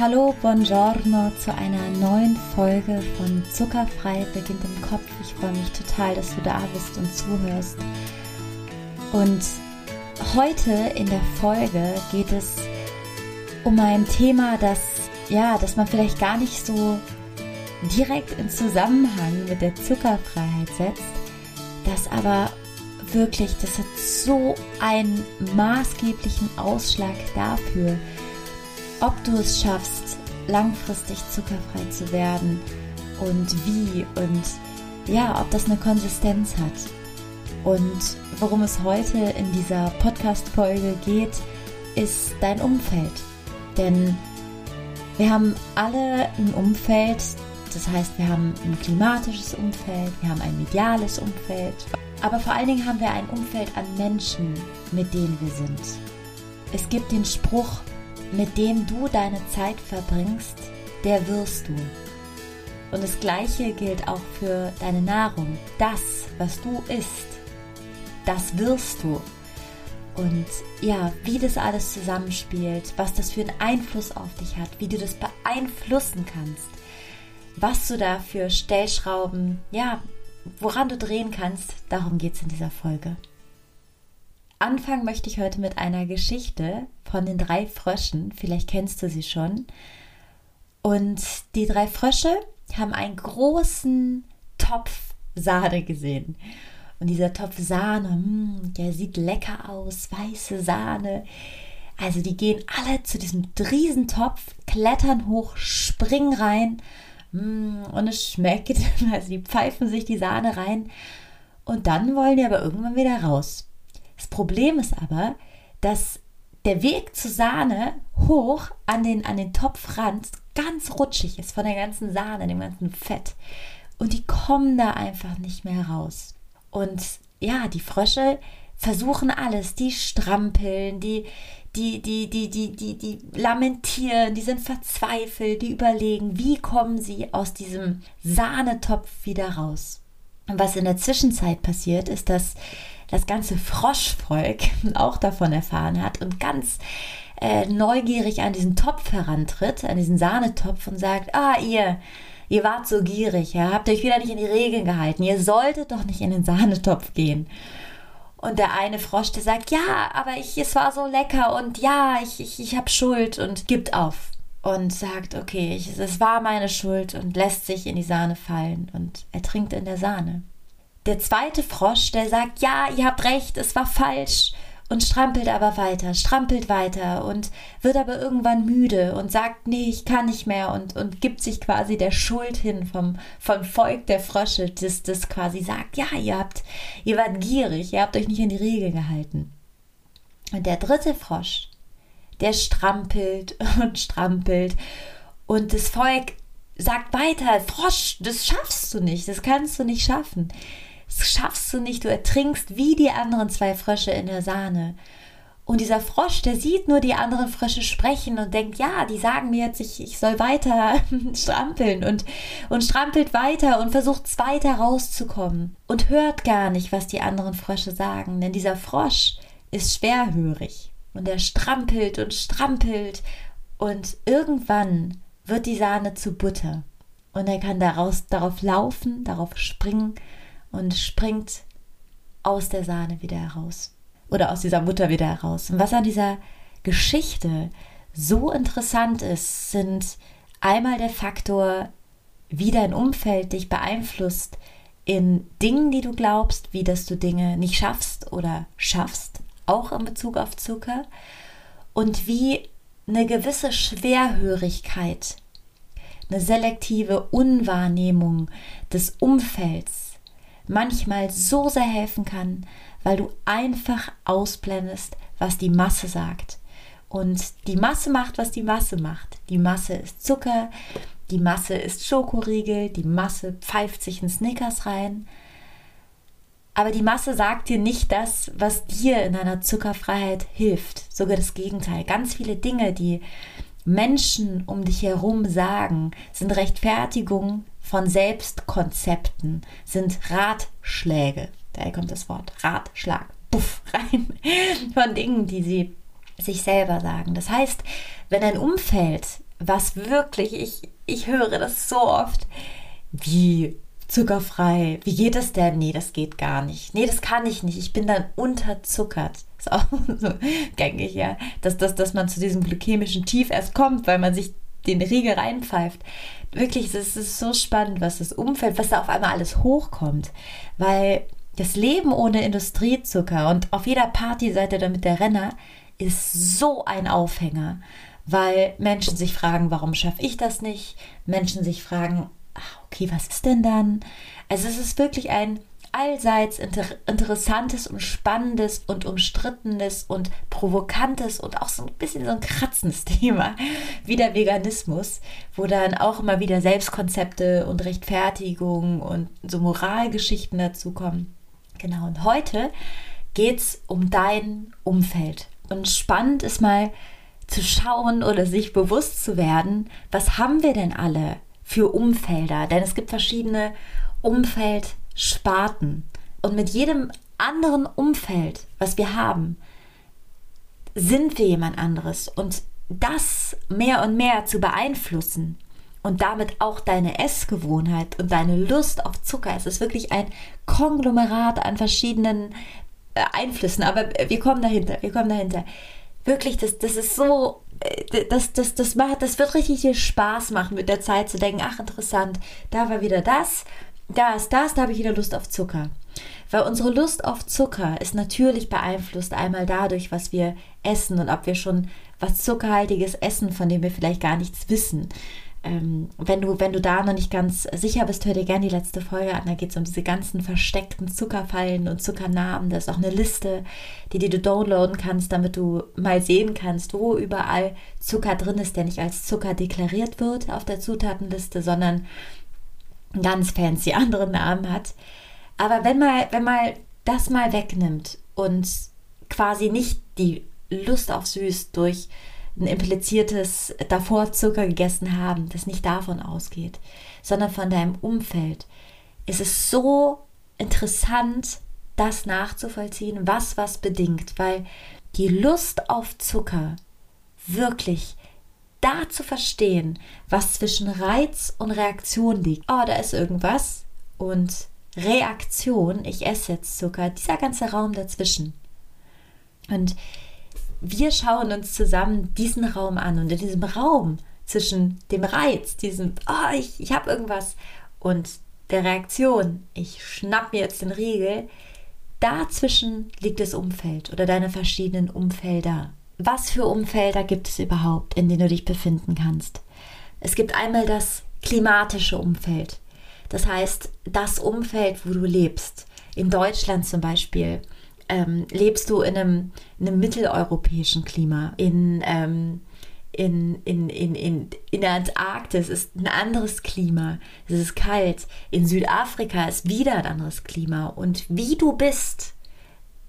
Hallo, buongiorno zu einer neuen Folge von Zuckerfrei beginnt im Kopf. Ich freue mich total, dass du da bist und zuhörst. Und heute in der Folge geht es um ein Thema, das ja, das man vielleicht gar nicht so direkt in Zusammenhang mit der Zuckerfreiheit setzt, das aber wirklich, das hat so einen maßgeblichen Ausschlag dafür, ob du es schaffst, langfristig zuckerfrei zu werden und wie und ja, ob das eine Konsistenz hat. Und worum es heute in dieser Podcast-Folge geht, ist dein Umfeld. Denn wir haben alle ein Umfeld, das heißt, wir haben ein klimatisches Umfeld, wir haben ein mediales Umfeld, aber vor allen Dingen haben wir ein Umfeld an Menschen, mit denen wir sind. Es gibt den Spruch, mit dem du deine Zeit verbringst, der wirst du. Und das Gleiche gilt auch für deine Nahrung. Das, was du isst, das wirst du. Und ja, wie das alles zusammenspielt, was das für einen Einfluss auf dich hat, wie du das beeinflussen kannst, was du da für Stellschrauben, ja, woran du drehen kannst, darum geht es in dieser Folge. Anfangen möchte ich heute mit einer Geschichte von den drei Fröschen. Vielleicht kennst du sie schon. Und die drei Frösche haben einen großen Topf Sahne gesehen. Und dieser Topf Sahne, mh, der sieht lecker aus, weiße Sahne. Also die gehen alle zu diesem Riesentopf, klettern hoch, springen rein mh, und es schmeckt. Also die pfeifen sich die Sahne rein und dann wollen die aber irgendwann wieder raus. Das Problem ist aber, dass der Weg zur Sahne hoch an den, an den Topfrand ganz rutschig ist von der ganzen Sahne, dem ganzen Fett. Und die kommen da einfach nicht mehr raus. Und ja, die Frösche versuchen alles. Die strampeln, die, die, die, die, die, die, die lamentieren, die sind verzweifelt, die überlegen, wie kommen sie aus diesem Sahnetopf wieder raus. Was in der Zwischenzeit passiert, ist, dass das ganze Froschvolk auch davon erfahren hat und ganz äh, neugierig an diesen Topf herantritt, an diesen Sahnetopf und sagt, ah, ihr, ihr wart so gierig, ja, habt euch wieder nicht in die Regeln gehalten, ihr solltet doch nicht in den Sahnetopf gehen. Und der eine Frosch, der sagt, ja, aber ich, es war so lecker und ja, ich, ich, ich habe Schuld und gibt auf und sagt, okay, ich, es war meine Schuld und lässt sich in die Sahne fallen und ertrinkt in der Sahne. Der zweite Frosch, der sagt, ja, ihr habt recht, es war falsch und strampelt aber weiter, strampelt weiter und wird aber irgendwann müde und sagt, nee, ich kann nicht mehr und, und gibt sich quasi der Schuld hin vom, vom Volk der Frösche, das, das quasi sagt, ja, ihr habt, ihr wart gierig, ihr habt euch nicht an die Regeln gehalten. Und der dritte Frosch, der strampelt und strampelt und das Volk sagt weiter, Frosch, das schaffst du nicht, das kannst du nicht schaffen. Das schaffst du nicht, du ertrinkst wie die anderen zwei Frösche in der Sahne. Und dieser Frosch, der sieht nur die anderen Frösche sprechen und denkt, ja, die sagen mir jetzt, ich, ich soll weiter strampeln und, und strampelt weiter und versucht weiter rauszukommen und hört gar nicht, was die anderen Frösche sagen, denn dieser Frosch ist schwerhörig und er strampelt und strampelt. Und irgendwann wird die Sahne zu Butter. Und er kann daraus, darauf laufen, darauf springen und springt aus der Sahne wieder heraus. Oder aus dieser Mutter wieder heraus. Und was an dieser Geschichte so interessant ist, sind einmal der Faktor, wie dein Umfeld dich beeinflusst in Dingen, die du glaubst, wie dass du Dinge nicht schaffst oder schaffst, auch in Bezug auf Zucker, und wie eine gewisse Schwerhörigkeit, eine selektive Unwahrnehmung des Umfelds manchmal so sehr helfen kann, weil du einfach ausblendest, was die Masse sagt. Und die Masse macht, was die Masse macht. Die Masse ist Zucker, die Masse ist Schokoriegel, die Masse pfeift sich in Snickers rein. Aber die Masse sagt dir nicht das, was dir in deiner Zuckerfreiheit hilft. Sogar das Gegenteil. Ganz viele Dinge, die Menschen um dich herum sagen, sind Rechtfertigungen von Selbstkonzepten, sind Ratschläge. Daher kommt das Wort Ratschlag. Puff rein von Dingen, die sie sich selber sagen. Das heißt, wenn dein Umfeld was wirklich, ich, ich höre das so oft, wie zuckerfrei, wie geht das denn? Nee, das geht gar nicht. Nee, das kann ich nicht. Ich bin dann unterzuckert. Ist auch so gängig, ja. Dass, dass, dass man zu diesem glykämischen Tief erst kommt, weil man sich den Riegel reinpfeift. Wirklich, es ist so spannend, was das Umfeld, was da auf einmal alles hochkommt. Weil das Leben ohne Industriezucker und auf jeder Party seid ihr damit der Renner, ist so ein Aufhänger. Weil Menschen sich fragen, warum schaffe ich das nicht? Menschen sich fragen, okay, was ist denn dann? Also es ist wirklich ein allseits inter interessantes und spannendes und umstrittenes und provokantes und auch so ein bisschen so ein kratzendes Thema wie der Veganismus, wo dann auch immer wieder Selbstkonzepte und Rechtfertigung und so Moralgeschichten dazukommen. Genau, und heute geht es um dein Umfeld. Und spannend ist mal zu schauen oder sich bewusst zu werden, was haben wir denn alle für Umfelder? Denn es gibt verschiedene Umfeldsparten. Und mit jedem anderen Umfeld, was wir haben, sind wir jemand anderes. Und das mehr und mehr zu beeinflussen und damit auch deine Essgewohnheit und deine Lust auf Zucker, es ist wirklich ein Konglomerat an verschiedenen äh, Einflüssen. Aber wir kommen dahinter, wir kommen dahinter. Wirklich, das, das ist so das, das, das, macht, das wird richtig viel Spaß machen, mit der Zeit zu denken, ach interessant, da war wieder das, da ist das, da habe ich wieder Lust auf Zucker. Weil unsere Lust auf Zucker ist natürlich beeinflusst einmal dadurch, was wir essen und ob wir schon was Zuckerhaltiges essen, von dem wir vielleicht gar nichts wissen ähm, wenn, du, wenn du da noch nicht ganz sicher bist, hör dir gerne die letzte Folge an. Da geht es um diese ganzen versteckten Zuckerfallen und Zuckernamen. Da ist auch eine Liste, die, die du downloaden kannst, damit du mal sehen kannst, wo überall Zucker drin ist, der nicht als Zucker deklariert wird auf der Zutatenliste, sondern ganz fancy anderen Namen hat. Aber wenn mal, wenn mal das mal wegnimmt und quasi nicht die Lust auf Süß durch ein impliziertes davor Zucker gegessen haben, das nicht davon ausgeht, sondern von deinem Umfeld, ist es so interessant, das nachzuvollziehen, was was bedingt, weil die Lust auf Zucker wirklich da zu verstehen, was zwischen Reiz und Reaktion liegt. Oh, da ist irgendwas und Reaktion, ich esse jetzt Zucker, dieser ganze Raum dazwischen. Und wir schauen uns zusammen diesen Raum an und in diesem Raum zwischen dem Reiz, diesem, oh, ich, ich habe irgendwas und der Reaktion, ich schnapp mir jetzt den Riegel, dazwischen liegt das Umfeld oder deine verschiedenen Umfelder. Was für Umfelder gibt es überhaupt, in denen du dich befinden kannst? Es gibt einmal das klimatische Umfeld. Das heißt, das Umfeld, wo du lebst. In Deutschland zum Beispiel ähm, lebst du in einem, in einem mitteleuropäischen Klima, in, ähm, in, in, in, in, in der Antarktis ist ein anderes Klima, es ist kalt, in Südafrika ist wieder ein anderes Klima und wie du bist,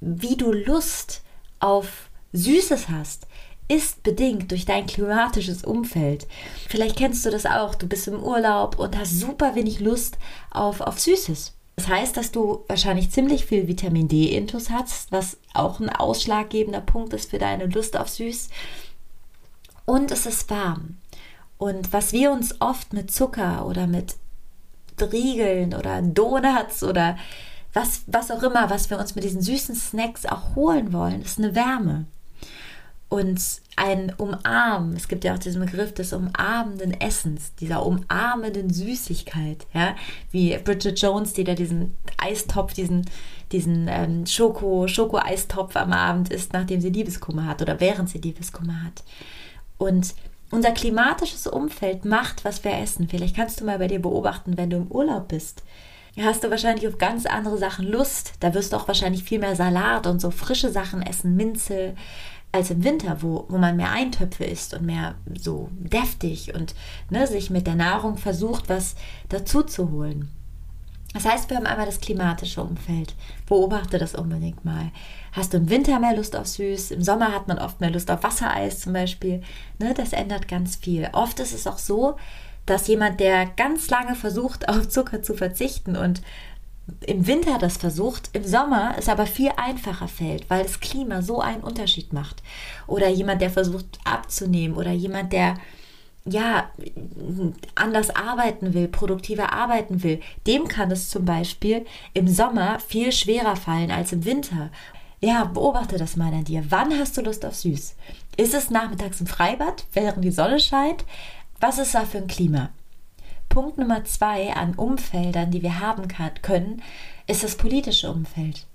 wie du Lust auf Süßes hast, ist bedingt durch dein klimatisches Umfeld. Vielleicht kennst du das auch. Du bist im Urlaub und hast super wenig Lust auf, auf Süßes. Das heißt, dass du wahrscheinlich ziemlich viel Vitamin D-Intus hast, was auch ein ausschlaggebender Punkt ist für deine Lust auf Süß. Und es ist warm. Und was wir uns oft mit Zucker oder mit Riegeln oder Donuts oder was, was auch immer, was wir uns mit diesen süßen Snacks auch holen wollen, ist eine Wärme und ein Umarmen. Es gibt ja auch diesen Begriff des umarmenden Essens, dieser umarmenden Süßigkeit, ja, wie Bridget Jones, die da diesen Eistopf, diesen, diesen ähm, Schoko, Schoko-Eistopf am Abend isst, nachdem sie Liebeskummer hat oder während sie Liebeskummer hat. Und unser klimatisches Umfeld macht, was wir essen. Vielleicht kannst du mal bei dir beobachten, wenn du im Urlaub bist. Hast du wahrscheinlich auf ganz andere Sachen Lust. Da wirst du auch wahrscheinlich viel mehr Salat und so frische Sachen essen, Minze, als im Winter, wo, wo man mehr Eintöpfe isst und mehr so deftig und ne, sich mit der Nahrung versucht, was dazu zu holen. Das heißt, wir haben einmal das klimatische Umfeld. Beobachte das unbedingt mal. Hast du im Winter mehr Lust auf Süß? Im Sommer hat man oft mehr Lust auf Wassereis zum Beispiel. Ne, das ändert ganz viel. Oft ist es auch so, dass jemand, der ganz lange versucht, auf Zucker zu verzichten und im Winter das versucht, im Sommer es aber viel einfacher fällt, weil das Klima so einen Unterschied macht. Oder jemand, der versucht abzunehmen oder jemand, der ja, anders arbeiten will, produktiver arbeiten will, dem kann es zum Beispiel im Sommer viel schwerer fallen als im Winter. Ja, beobachte das mal an dir. Wann hast du Lust auf Süß? Ist es nachmittags im Freibad, während die Sonne scheint? Was ist da für ein Klima? Punkt Nummer zwei an Umfeldern, die wir haben können, ist das politische Umfeld.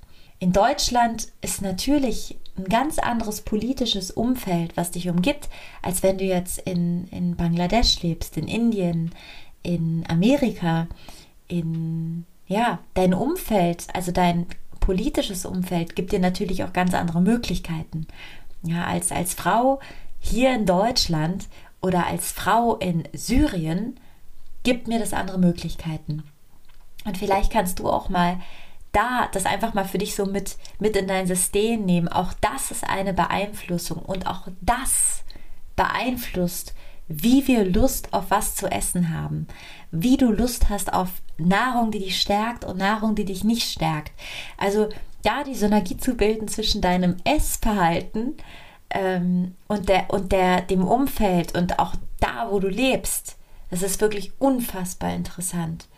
In Deutschland ist natürlich ein ganz anderes politisches Umfeld, was dich umgibt, als wenn du jetzt in, in Bangladesch lebst, in Indien, in Amerika, in ja, dein Umfeld, also dein politisches Umfeld gibt dir natürlich auch ganz andere Möglichkeiten. Ja, als, als Frau hier in Deutschland oder als Frau in Syrien gibt mir das andere Möglichkeiten. Und vielleicht kannst du auch mal da das einfach mal für dich so mit, mit in dein System nehmen. Auch das ist eine Beeinflussung und auch das beeinflusst, wie wir Lust auf was zu essen haben, wie du Lust hast auf Nahrung, die dich stärkt und Nahrung, die dich nicht stärkt. Also da die Synergie zu bilden zwischen deinem Essverhalten ähm, und, der, und der, dem Umfeld und auch da, wo du lebst, das ist wirklich unfassbar interessant.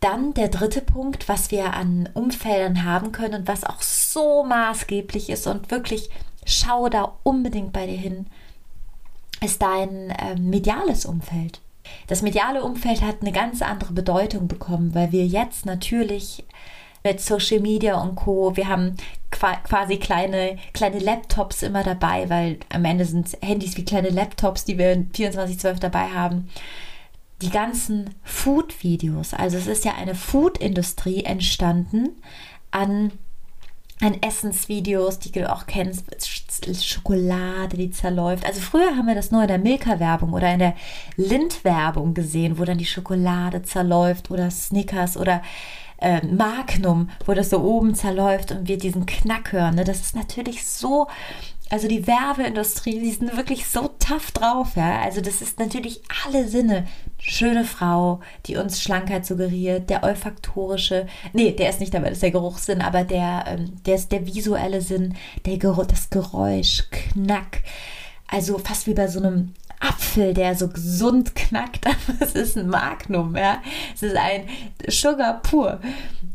Dann der dritte Punkt, was wir an Umfeldern haben können und was auch so maßgeblich ist und wirklich schau da unbedingt bei dir hin, ist dein äh, mediales Umfeld. Das mediale Umfeld hat eine ganz andere Bedeutung bekommen, weil wir jetzt natürlich mit Social Media und Co. Wir haben quasi kleine, kleine Laptops immer dabei, weil am Ende sind Handys wie kleine Laptops, die wir 24-12 dabei haben die ganzen Food-Videos. Also es ist ja eine Food-Industrie entstanden an, an Essensvideos, die du auch kennst, Schokolade, die zerläuft. Also früher haben wir das nur in der Milka-Werbung oder in der Lind-Werbung gesehen, wo dann die Schokolade zerläuft oder Snickers oder äh, Magnum, wo das so oben zerläuft und wir diesen Knack hören. Ne? Das ist natürlich so also die Werbeindustrie, die sind wirklich so tough drauf, ja. Also das ist natürlich alle Sinne. Schöne Frau, die uns Schlankheit suggeriert, der olfaktorische, nee, der ist nicht dabei, das ist der Geruchssinn, aber der, ähm, der ist der visuelle Sinn, der Geruch, das Geräusch, Knack. Also fast wie bei so einem Apfel, der so gesund knackt, aber es ist ein Magnum, ja. Es ist ein Sugar pur.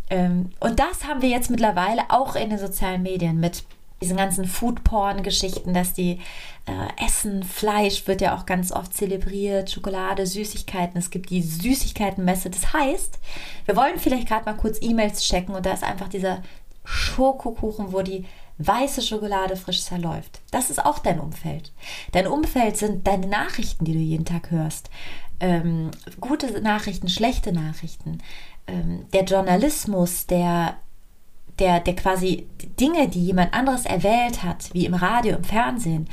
Ähm, und das haben wir jetzt mittlerweile auch in den sozialen Medien mit diesen ganzen Foodporn-Geschichten, dass die äh, essen, Fleisch wird ja auch ganz oft zelebriert, Schokolade, Süßigkeiten. Es gibt die Süßigkeitenmesse. Das heißt, wir wollen vielleicht gerade mal kurz E-Mails checken und da ist einfach dieser Schokokuchen, wo die weiße Schokolade frisch zerläuft. Das ist auch dein Umfeld. Dein Umfeld sind deine Nachrichten, die du jeden Tag hörst. Ähm, gute Nachrichten, schlechte Nachrichten. Ähm, der Journalismus, der der, der quasi Dinge, die jemand anderes erwählt hat, wie im Radio, im Fernsehen,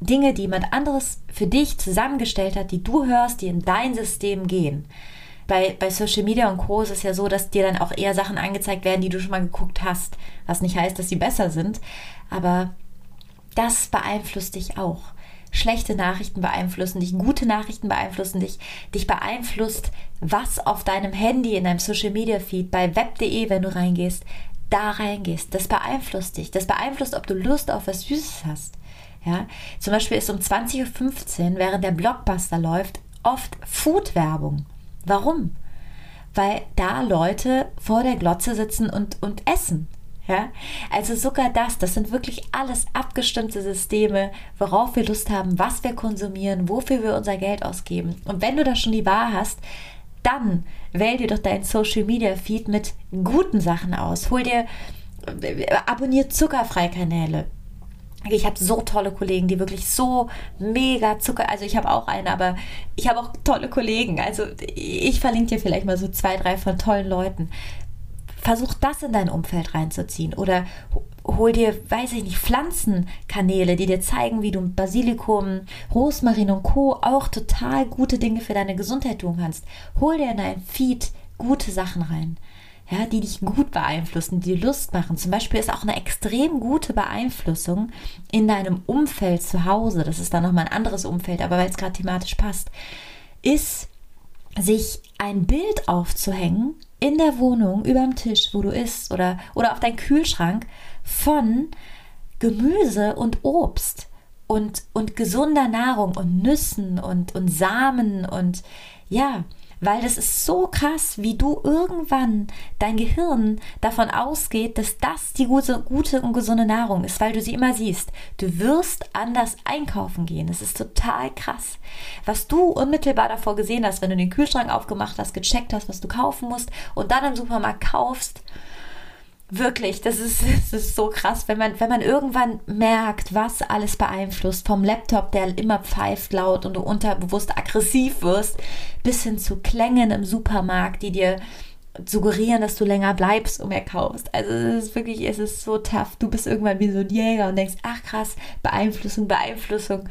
Dinge, die jemand anderes für dich zusammengestellt hat, die du hörst, die in dein System gehen. Bei, bei Social Media und Co. ist es ja so, dass dir dann auch eher Sachen angezeigt werden, die du schon mal geguckt hast. Was nicht heißt, dass sie besser sind. Aber das beeinflusst dich auch. Schlechte Nachrichten beeinflussen dich, gute Nachrichten beeinflussen dich. Dich beeinflusst, was auf deinem Handy, in deinem Social Media Feed, bei web.de, wenn du reingehst, da reingehst. Das beeinflusst dich. Das beeinflusst, ob du Lust auf was Süßes hast. Ja, zum Beispiel ist um 20.15 Uhr, während der Blockbuster läuft, oft Food-Werbung. Warum? Weil da Leute vor der Glotze sitzen und, und essen. Ja? Also sogar das, das sind wirklich alles abgestimmte Systeme, worauf wir Lust haben, was wir konsumieren, wofür wir unser Geld ausgeben. Und wenn du da schon die Wahl hast, dann wähl dir doch deinen Social Media Feed mit guten Sachen aus. Hol dir, abonniert Zuckerfreikanäle. Ich habe so tolle Kollegen, die wirklich so mega Zucker, also ich habe auch einen, aber ich habe auch tolle Kollegen. Also ich verlinke dir vielleicht mal so zwei, drei von tollen Leuten. Versuch das in dein Umfeld reinzuziehen oder hol dir, weiß ich nicht, Pflanzenkanäle, die dir zeigen, wie du mit Basilikum, Rosmarin und Co. auch total gute Dinge für deine Gesundheit tun kannst. Hol dir in dein Feed gute Sachen rein. Ja, die dich gut beeinflussen, die Lust machen. Zum Beispiel ist auch eine extrem gute Beeinflussung in deinem Umfeld zu Hause. Das ist dann nochmal ein anderes Umfeld, aber weil es gerade thematisch passt, ist sich ein Bild aufzuhängen in der Wohnung über dem Tisch, wo du isst oder, oder auf deinen Kühlschrank von Gemüse und Obst und, und gesunder Nahrung und Nüssen und, und Samen und ja, weil das ist so krass, wie du irgendwann dein Gehirn davon ausgeht, dass das die gute, gute und gesunde Nahrung ist, weil du sie immer siehst. Du wirst anders einkaufen gehen. Das ist total krass. Was du unmittelbar davor gesehen hast, wenn du den Kühlschrank aufgemacht hast, gecheckt hast, was du kaufen musst und dann im Supermarkt kaufst, Wirklich, das ist, das ist so krass, wenn man, wenn man irgendwann merkt, was alles beeinflusst, vom Laptop, der immer pfeift laut und du unterbewusst aggressiv wirst, bis hin zu Klängen im Supermarkt, die dir suggerieren, dass du länger bleibst und mehr kaufst. Also es ist wirklich, es ist so tough. Du bist irgendwann wie so ein Jäger und denkst, ach krass, Beeinflussung, Beeinflussung.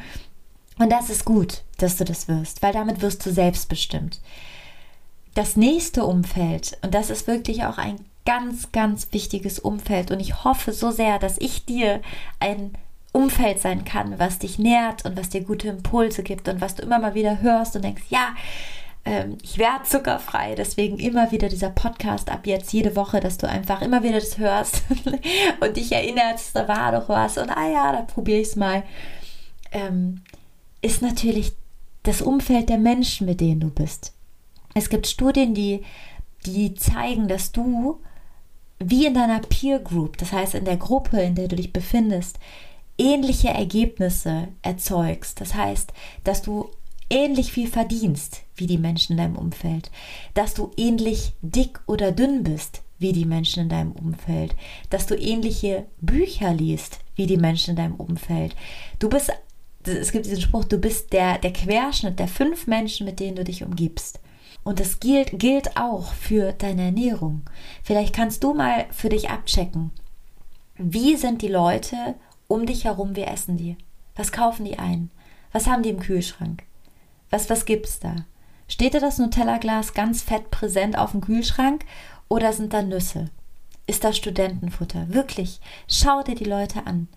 Und das ist gut, dass du das wirst, weil damit wirst du selbstbestimmt. Das nächste Umfeld, und das ist wirklich auch ein ganz, ganz wichtiges Umfeld und ich hoffe so sehr, dass ich dir ein Umfeld sein kann, was dich nährt und was dir gute Impulse gibt und was du immer mal wieder hörst und denkst, ja, ähm, ich werde zuckerfrei. Deswegen immer wieder dieser Podcast ab jetzt jede Woche, dass du einfach immer wieder das hörst und dich erinnerst, da war doch was und ah ja, da probiere ich es mal. Ähm, ist natürlich das Umfeld der Menschen, mit denen du bist. Es gibt Studien, die, die zeigen, dass du wie in deiner Peer Group, das heißt in der Gruppe, in der du dich befindest, ähnliche Ergebnisse erzeugst. Das heißt, dass du ähnlich viel verdienst wie die Menschen in deinem Umfeld, dass du ähnlich dick oder dünn bist wie die Menschen in deinem Umfeld, dass du ähnliche Bücher liest wie die Menschen in deinem Umfeld. Du bist, es gibt diesen Spruch, du bist der, der Querschnitt der fünf Menschen, mit denen du dich umgibst. Und das gilt, gilt auch für deine Ernährung. Vielleicht kannst du mal für dich abchecken. Wie sind die Leute um dich herum? Wie essen die? Was kaufen die ein? Was haben die im Kühlschrank? Was, was gibt's da? Steht da das Nutella-Glas ganz fett präsent auf dem Kühlschrank oder sind da Nüsse? Ist da Studentenfutter? Wirklich, schau dir die Leute an.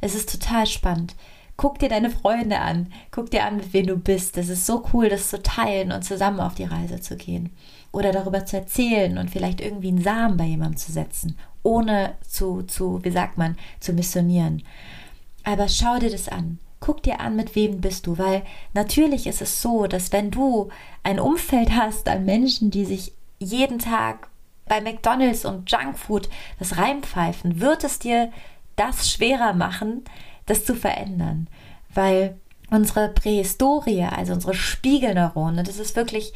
Es ist total spannend. Guck dir deine Freunde an. Guck dir an, mit wem du bist. Es ist so cool, das zu teilen und zusammen auf die Reise zu gehen. Oder darüber zu erzählen und vielleicht irgendwie einen Samen bei jemandem zu setzen, ohne zu, zu, wie sagt man, zu missionieren. Aber schau dir das an. Guck dir an, mit wem bist du, weil natürlich ist es so, dass wenn du ein Umfeld hast an Menschen, die sich jeden Tag bei McDonald's und Junkfood das reinpfeifen, wird es dir das schwerer machen, das zu verändern. Weil unsere Prähistorie, also unsere Spiegelneurone, das ist wirklich,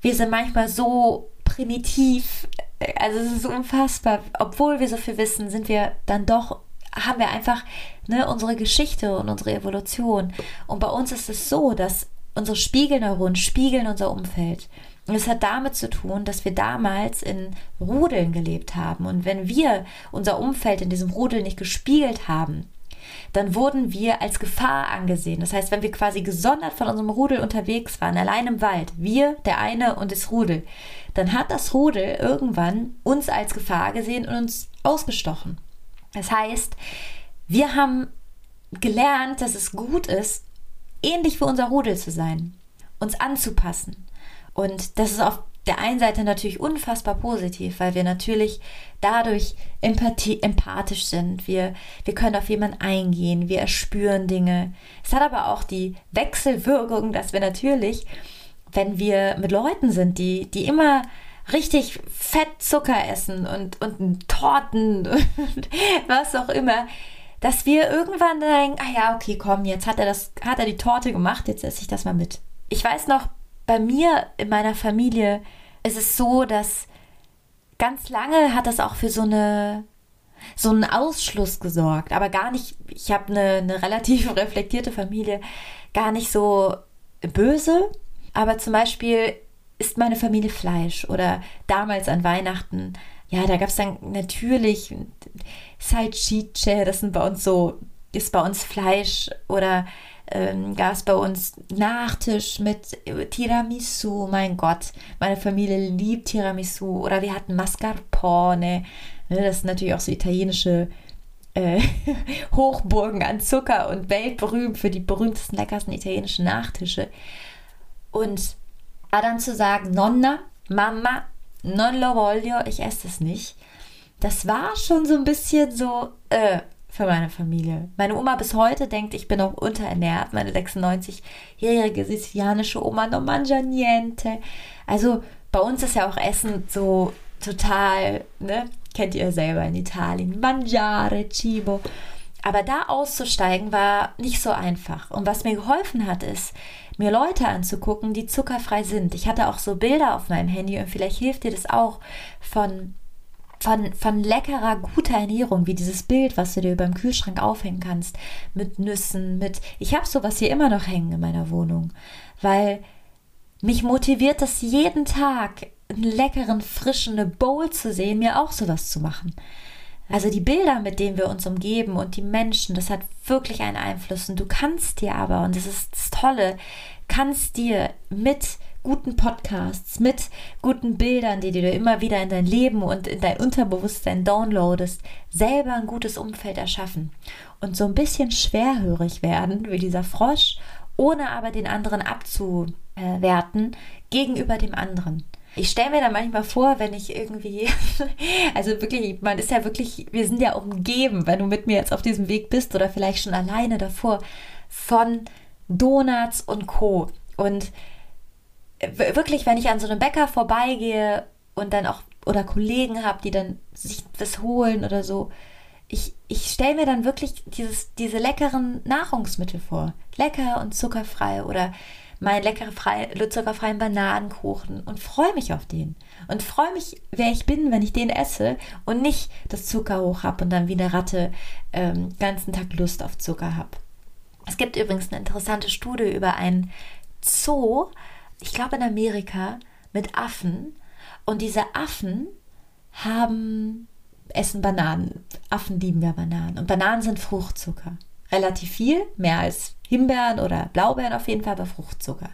wir sind manchmal so primitiv, also es ist unfassbar. Obwohl wir so viel wissen, sind wir dann doch, haben wir einfach ne, unsere Geschichte und unsere Evolution. Und bei uns ist es so, dass unsere Spiegelneuronen spiegeln unser Umfeld. Und es hat damit zu tun, dass wir damals in Rudeln gelebt haben. Und wenn wir unser Umfeld in diesem Rudel nicht gespiegelt haben, dann wurden wir als Gefahr angesehen. Das heißt, wenn wir quasi gesondert von unserem Rudel unterwegs waren, allein im Wald, wir, der eine und das Rudel, dann hat das Rudel irgendwann uns als Gefahr gesehen und uns ausgestochen. Das heißt, wir haben gelernt, dass es gut ist, ähnlich wie unser Rudel zu sein, uns anzupassen. Und das ist auf der einen Seite natürlich unfassbar positiv, weil wir natürlich dadurch empathie, empathisch sind. Wir, wir können auf jemanden eingehen, wir erspüren Dinge. Es hat aber auch die Wechselwirkung, dass wir natürlich, wenn wir mit Leuten sind, die, die immer richtig fett Zucker essen und, und Torten und was auch immer, dass wir irgendwann denken, ah ja, okay, komm, jetzt hat er das, hat er die Torte gemacht, jetzt esse ich das mal mit. Ich weiß noch, bei mir in meiner Familie ist es so, dass ganz lange hat das auch für so eine so einen Ausschluss gesorgt, aber gar nicht, ich habe eine, eine relativ reflektierte Familie, gar nicht so böse, aber zum Beispiel isst meine Familie Fleisch oder damals an Weihnachten, ja, da gab es dann natürlich Salchiche, das sind bei uns so, ist bei uns Fleisch oder ähm, gab es bei uns Nachtisch mit Tiramisu. Mein Gott, meine Familie liebt Tiramisu. Oder wir hatten Mascarpone. Ne, das sind natürlich auch so italienische äh, Hochburgen an Zucker und weltberühmt für die berühmtesten, leckersten italienischen Nachtische. Und da dann zu sagen, Nonna, Mama, non lo voglio, ich esse es nicht, das war schon so ein bisschen so, äh, für meine Familie. Meine Oma bis heute denkt, ich bin auch unterernährt. Meine 96-jährige sizilianische Oma no mangia niente. Also bei uns ist ja auch Essen so total, ne? Kennt ihr selber in Italien. Mangiare, cibo. Aber da auszusteigen war nicht so einfach. Und was mir geholfen hat, ist, mir Leute anzugucken, die zuckerfrei sind. Ich hatte auch so Bilder auf meinem Handy und vielleicht hilft dir das auch von von, von leckerer, guter Ernährung, wie dieses Bild, was du dir über dem Kühlschrank aufhängen kannst, mit Nüssen, mit. Ich habe sowas hier immer noch hängen in meiner Wohnung, weil mich motiviert das jeden Tag, einen leckeren, frischen Bowl zu sehen, mir auch sowas zu machen. Also die Bilder, mit denen wir uns umgeben und die Menschen, das hat wirklich einen Einfluss. Und du kannst dir aber, und das ist das Tolle, kannst dir mit guten Podcasts, mit guten Bildern, die du dir immer wieder in dein Leben und in dein Unterbewusstsein downloadest, selber ein gutes Umfeld erschaffen und so ein bisschen schwerhörig werden wie dieser Frosch, ohne aber den anderen abzuwerten gegenüber dem anderen. Ich stelle mir da manchmal vor, wenn ich irgendwie, also wirklich, man ist ja wirklich, wir sind ja umgeben, wenn du mit mir jetzt auf diesem Weg bist oder vielleicht schon alleine davor, von Donuts und Co. Und wirklich, wenn ich an so einem Bäcker vorbeigehe und dann auch oder Kollegen habe, die dann sich was holen oder so, ich, ich stelle mir dann wirklich dieses, diese leckeren Nahrungsmittel vor. Lecker und zuckerfrei oder meinen leckeren zuckerfreien Bananenkuchen und freue mich auf den. Und freue mich, wer ich bin, wenn ich den esse und nicht das Zucker hoch habe und dann wie eine Ratte ähm, ganzen Tag Lust auf Zucker habe. Es gibt übrigens eine interessante Studie über einen Zoo, ich glaube in Amerika, mit Affen. Und diese Affen haben, essen Bananen. Affen lieben ja Bananen. Und Bananen sind Fruchtzucker. Relativ viel, mehr als Himbeeren oder Blaubeeren auf jeden Fall, aber Fruchtzucker.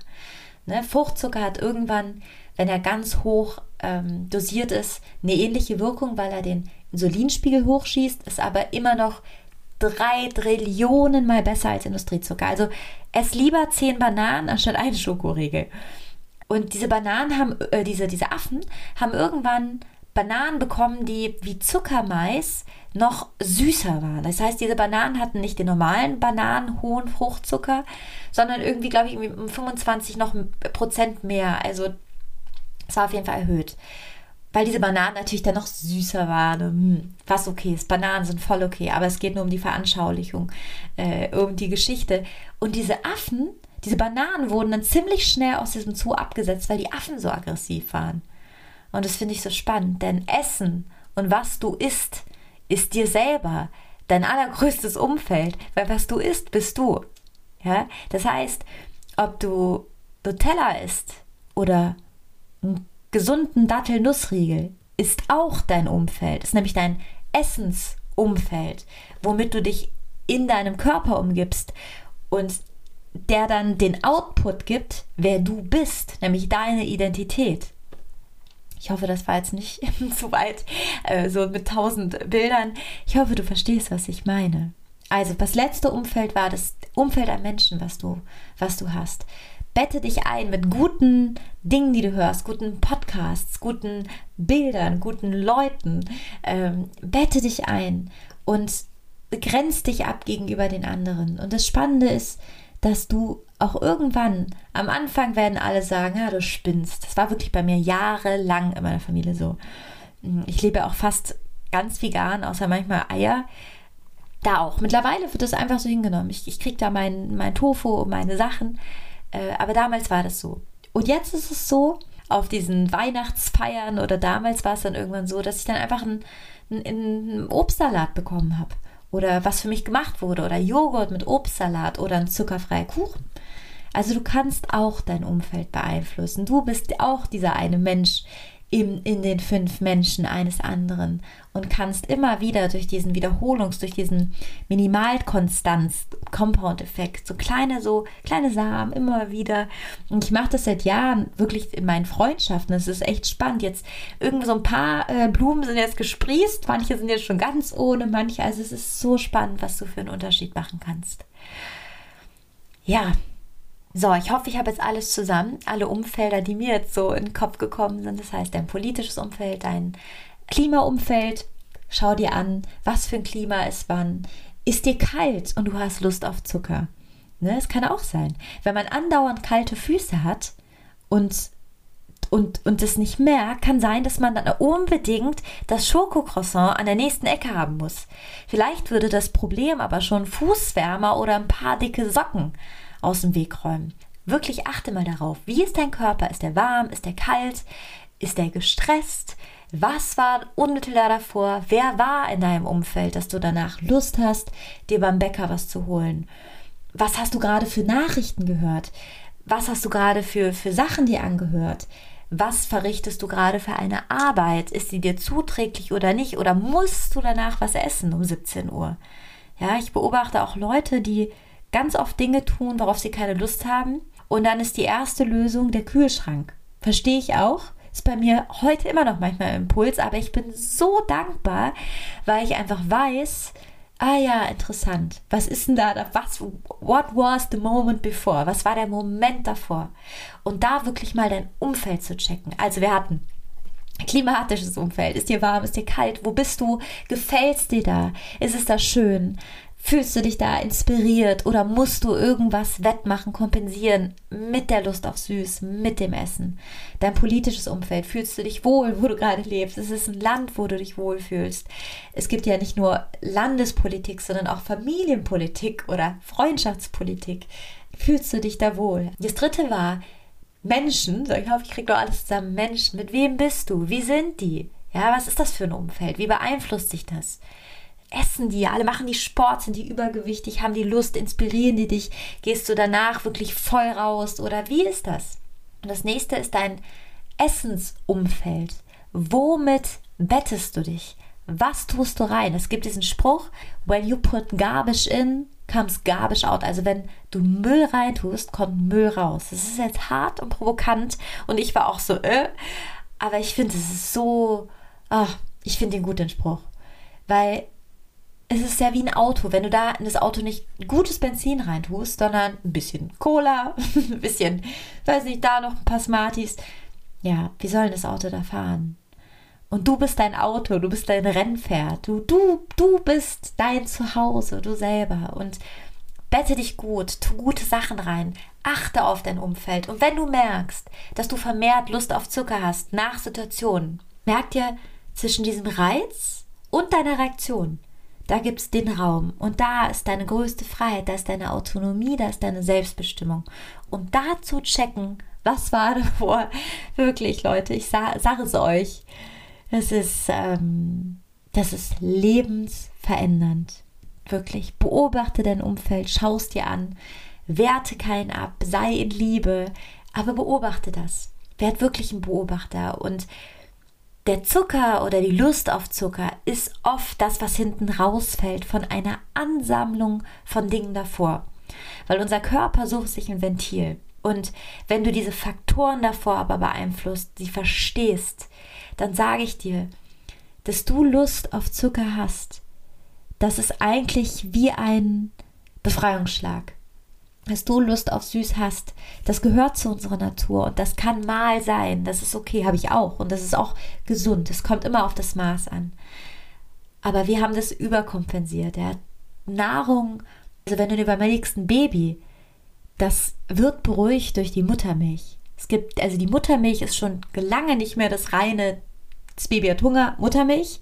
Ne? Fruchtzucker hat irgendwann, wenn er ganz hoch ähm, dosiert ist, eine ähnliche Wirkung, weil er den Insulinspiegel hochschießt, ist aber immer noch drei Trillionen mal besser als Industriezucker. Also ess lieber zehn Bananen anstatt eine Schokoriegel. Und diese Bananen haben, äh, diese, diese Affen haben irgendwann Bananen bekommen, die wie Zuckermais noch süßer waren. Das heißt, diese Bananen hatten nicht den normalen Bananen hohen Fruchtzucker, sondern irgendwie, glaube ich, um 25 noch Prozent mehr. Also es war auf jeden Fall erhöht weil diese Bananen natürlich dann noch süßer waren. Hm, was okay ist. Bananen sind voll okay, aber es geht nur um die Veranschaulichung, äh, um die Geschichte. Und diese Affen, diese Bananen wurden dann ziemlich schnell aus diesem Zoo abgesetzt, weil die Affen so aggressiv waren. Und das finde ich so spannend, denn Essen und was du isst, ist dir selber dein allergrößtes Umfeld, weil was du isst, bist du. Ja? Das heißt, ob du Nutella isst oder ein gesunden Dattelnussriegel ist auch dein Umfeld, ist nämlich dein Essensumfeld, womit du dich in deinem Körper umgibst und der dann den Output gibt, wer du bist, nämlich deine Identität. Ich hoffe, das war jetzt nicht zu weit, äh, so mit tausend Bildern. Ich hoffe, du verstehst, was ich meine. Also, das letzte Umfeld war das Umfeld an Menschen, was du, was du hast. Bette dich ein mit guten Dingen, die du hörst, guten Podcasts, guten Bildern, guten Leuten. Ähm, bette dich ein und grenz dich ab gegenüber den anderen. Und das Spannende ist, dass du auch irgendwann, am Anfang werden alle sagen, ja, du spinnst. Das war wirklich bei mir jahrelang in meiner Familie so. Ich lebe auch fast ganz vegan, außer manchmal Eier. Da auch. Mittlerweile wird das einfach so hingenommen. Ich, ich kriege da mein, mein Tofu und meine Sachen. Äh, aber damals war das so. Und jetzt ist es so, auf diesen Weihnachtsfeiern oder damals war es dann irgendwann so, dass ich dann einfach einen, einen, Obstsalat bekommen habe. Oder was für mich gemacht wurde. Oder Joghurt mit Obstsalat oder ein zuckerfreier Kuchen. Also du kannst auch dein Umfeld beeinflussen. Du bist auch dieser eine Mensch, in, in den fünf Menschen eines anderen und kannst immer wieder durch diesen Wiederholungs, durch diesen Minimalkonstanz, Compound-Effekt, so kleine, so kleine Samen immer wieder. Und ich mache das seit Jahren wirklich in meinen Freundschaften. Es ist echt spannend. Jetzt irgendwie so ein paar äh, Blumen sind jetzt gesprießt, manche sind jetzt schon ganz ohne, manche. Also es ist so spannend, was du für einen Unterschied machen kannst. Ja, so, ich hoffe, ich habe jetzt alles zusammen, alle Umfelder, die mir jetzt so in den Kopf gekommen sind. Das heißt, dein politisches Umfeld, dein Klimaumfeld. Schau dir an, was für ein Klima ist wann, ist dir kalt und du hast Lust auf Zucker. Ne, es kann auch sein. Wenn man andauernd kalte Füße hat und und, und es nicht merkt, kann sein, dass man dann unbedingt das Schokocroissant an der nächsten Ecke haben muss. Vielleicht würde das Problem aber schon Fußwärmer oder ein paar dicke Socken aus dem Weg räumen. Wirklich achte mal darauf. Wie ist dein Körper? Ist er warm? Ist er kalt? Ist er gestresst? Was war unmittelbar davor? Wer war in deinem Umfeld, dass du danach Lust hast, dir beim Bäcker was zu holen? Was hast du gerade für Nachrichten gehört? Was hast du gerade für, für Sachen dir angehört? Was verrichtest du gerade für eine Arbeit? Ist sie dir zuträglich oder nicht? Oder musst du danach was essen um 17 Uhr? Ja, ich beobachte auch Leute, die ganz oft Dinge tun, worauf sie keine Lust haben. Und dann ist die erste Lösung der Kühlschrank. Verstehe ich auch. Ist bei mir heute immer noch manchmal Impuls, aber ich bin so dankbar, weil ich einfach weiß, Ah ja, interessant. Was ist denn da? Was, what was the moment before? Was war der Moment davor? Und da wirklich mal dein Umfeld zu checken. Also wir hatten klimatisches Umfeld. Ist dir warm? Ist dir kalt? Wo bist du? Gefällt es dir da? Ist es da schön? Fühlst du dich da inspiriert oder musst du irgendwas wettmachen, kompensieren mit der Lust auf Süß, mit dem Essen? Dein politisches Umfeld, fühlst du dich wohl, wo du gerade lebst? Es ist ein Land, wo du dich wohlfühlst. Es gibt ja nicht nur Landespolitik, sondern auch Familienpolitik oder Freundschaftspolitik. Fühlst du dich da wohl? Das dritte war Menschen. Ich hoffe, ich kriege doch alles zusammen. Menschen. Mit wem bist du? Wie sind die? Ja, was ist das für ein Umfeld? Wie beeinflusst sich das? Essen die, alle machen die Sport, sind die übergewichtig, haben die Lust, inspirieren die dich, gehst du danach wirklich voll raus oder wie ist das? Und das nächste ist dein Essensumfeld. Womit bettest du dich? Was tust du rein? Es gibt diesen Spruch, when you put garbage in, comes garbage out. Also wenn du Müll reintust, kommt Müll raus. Das ist jetzt hart und provokant und ich war auch so, äh, aber ich finde, es ist so, ach, ich finde den gut, den Spruch. Weil es ist ja wie ein Auto. Wenn du da in das Auto nicht gutes Benzin reintust, sondern ein bisschen Cola, ein bisschen, weiß nicht, da noch ein paar Smarties. Ja, wie soll das Auto da fahren? Und du bist dein Auto, du bist dein Rennpferd, du, du, du bist dein Zuhause, du selber. Und bette dich gut, tu gute Sachen rein, achte auf dein Umfeld. Und wenn du merkst, dass du vermehrt Lust auf Zucker hast nach Situationen, merk dir zwischen diesem Reiz und deiner Reaktion da gibt es den Raum und da ist deine größte Freiheit, da ist deine Autonomie, da ist deine Selbstbestimmung. Und da zu checken, was war davor, wirklich Leute, ich sa sage es euch, das ist, ähm, das ist lebensverändernd. Wirklich, beobachte dein Umfeld, schaust dir an, werte keinen ab, sei in Liebe, aber beobachte das. Werd wirklich ein Beobachter und der Zucker oder die Lust auf Zucker ist oft das, was hinten rausfällt von einer Ansammlung von Dingen davor. Weil unser Körper sucht sich ein Ventil. Und wenn du diese Faktoren davor aber beeinflusst, sie verstehst, dann sage ich dir, dass du Lust auf Zucker hast. Das ist eigentlich wie ein Befreiungsschlag dass du Lust auf süß hast, das gehört zu unserer Natur und das kann mal sein, das ist okay, habe ich auch und das ist auch gesund, es kommt immer auf das Maß an. Aber wir haben das überkompensiert. Ja. Nahrung, also wenn du überlegst, ein Baby, das wird beruhigt durch die Muttermilch. Es gibt, also die Muttermilch ist schon lange nicht mehr das reine, das Baby hat Hunger, Muttermilch,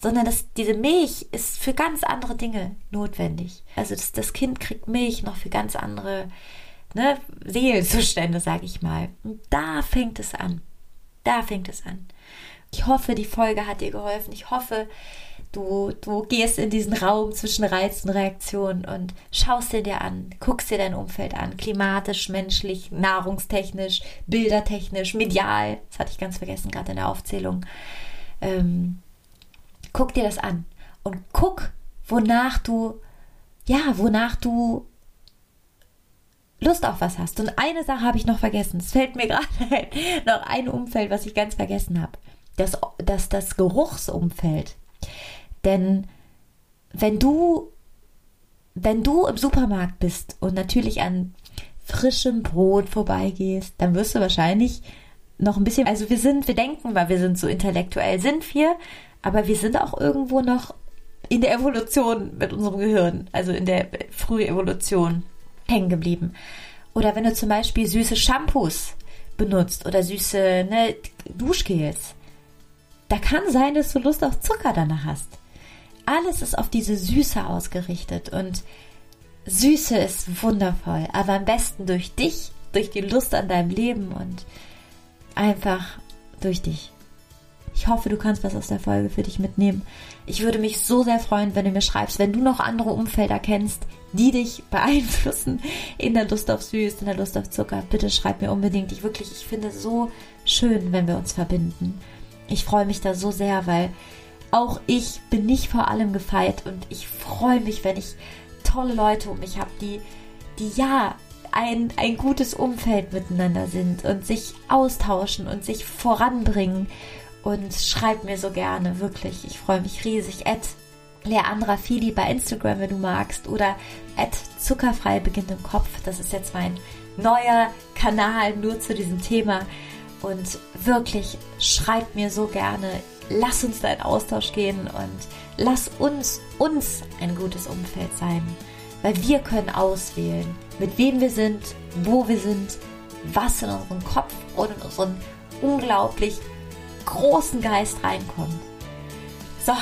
sondern dass diese Milch ist für ganz andere Dinge notwendig. Also das, das Kind kriegt Milch noch für ganz andere ne, Seelenzustände, sage ich mal. Und da fängt es an. Da fängt es an. Ich hoffe, die Folge hat dir geholfen. Ich hoffe, du, du gehst in diesen Raum zwischen Reiz und Reaktion und schaust dir dir an, guckst dir dein Umfeld an, klimatisch, menschlich, nahrungstechnisch, bildertechnisch, medial. Das hatte ich ganz vergessen gerade in der Aufzählung. Ähm, guck dir das an und guck, wonach du, ja, wonach du Lust auf was hast. Und eine Sache habe ich noch vergessen. Es fällt mir gerade ein. Noch ein Umfeld, was ich ganz vergessen habe. Das, das, das Geruchsumfeld. Denn wenn du, wenn du im Supermarkt bist und natürlich an frischem Brot vorbeigehst, dann wirst du wahrscheinlich noch ein bisschen, also wir sind, wir denken, weil wir sind so intellektuell, sind wir, aber wir sind auch irgendwo noch in der Evolution mit unserem Gehirn, also in der Frühevolution hängen geblieben. Oder wenn du zum Beispiel süße Shampoos benutzt oder süße ne, Duschgels, da kann sein, dass du Lust auf Zucker danach hast. Alles ist auf diese Süße ausgerichtet und Süße ist wundervoll, aber am besten durch dich, durch die Lust an deinem Leben und einfach durch dich. Ich hoffe, du kannst was aus der Folge für dich mitnehmen. Ich würde mich so sehr freuen, wenn du mir schreibst, wenn du noch andere Umfelder kennst, die dich beeinflussen in der Lust auf Süß, in der Lust auf Zucker. Bitte schreib mir unbedingt. Ich wirklich, ich finde es so schön, wenn wir uns verbinden. Ich freue mich da so sehr, weil auch ich bin nicht vor allem gefeit und ich freue mich, wenn ich tolle Leute um mich habe, die, die ja ein, ein gutes Umfeld miteinander sind und sich austauschen und sich voranbringen und schreib mir so gerne, wirklich. Ich freue mich riesig. Ed Leandra Fili bei Instagram, wenn du magst, oder Ed Zuckerfrei beginnt im Kopf. Das ist jetzt mein neuer Kanal nur zu diesem Thema. Und wirklich, schreib mir so gerne. Lass uns da in Austausch gehen und lass uns, uns ein gutes Umfeld sein. Weil wir können auswählen, mit wem wir sind, wo wir sind, was in unseren Kopf und in unseren unglaublich großen Geist reinkommt. So,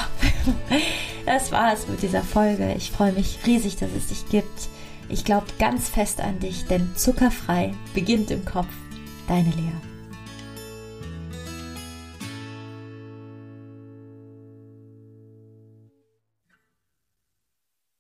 das war's mit dieser Folge. Ich freue mich riesig, dass es dich gibt. Ich glaube ganz fest an dich, denn zuckerfrei beginnt im Kopf. Deine Lea.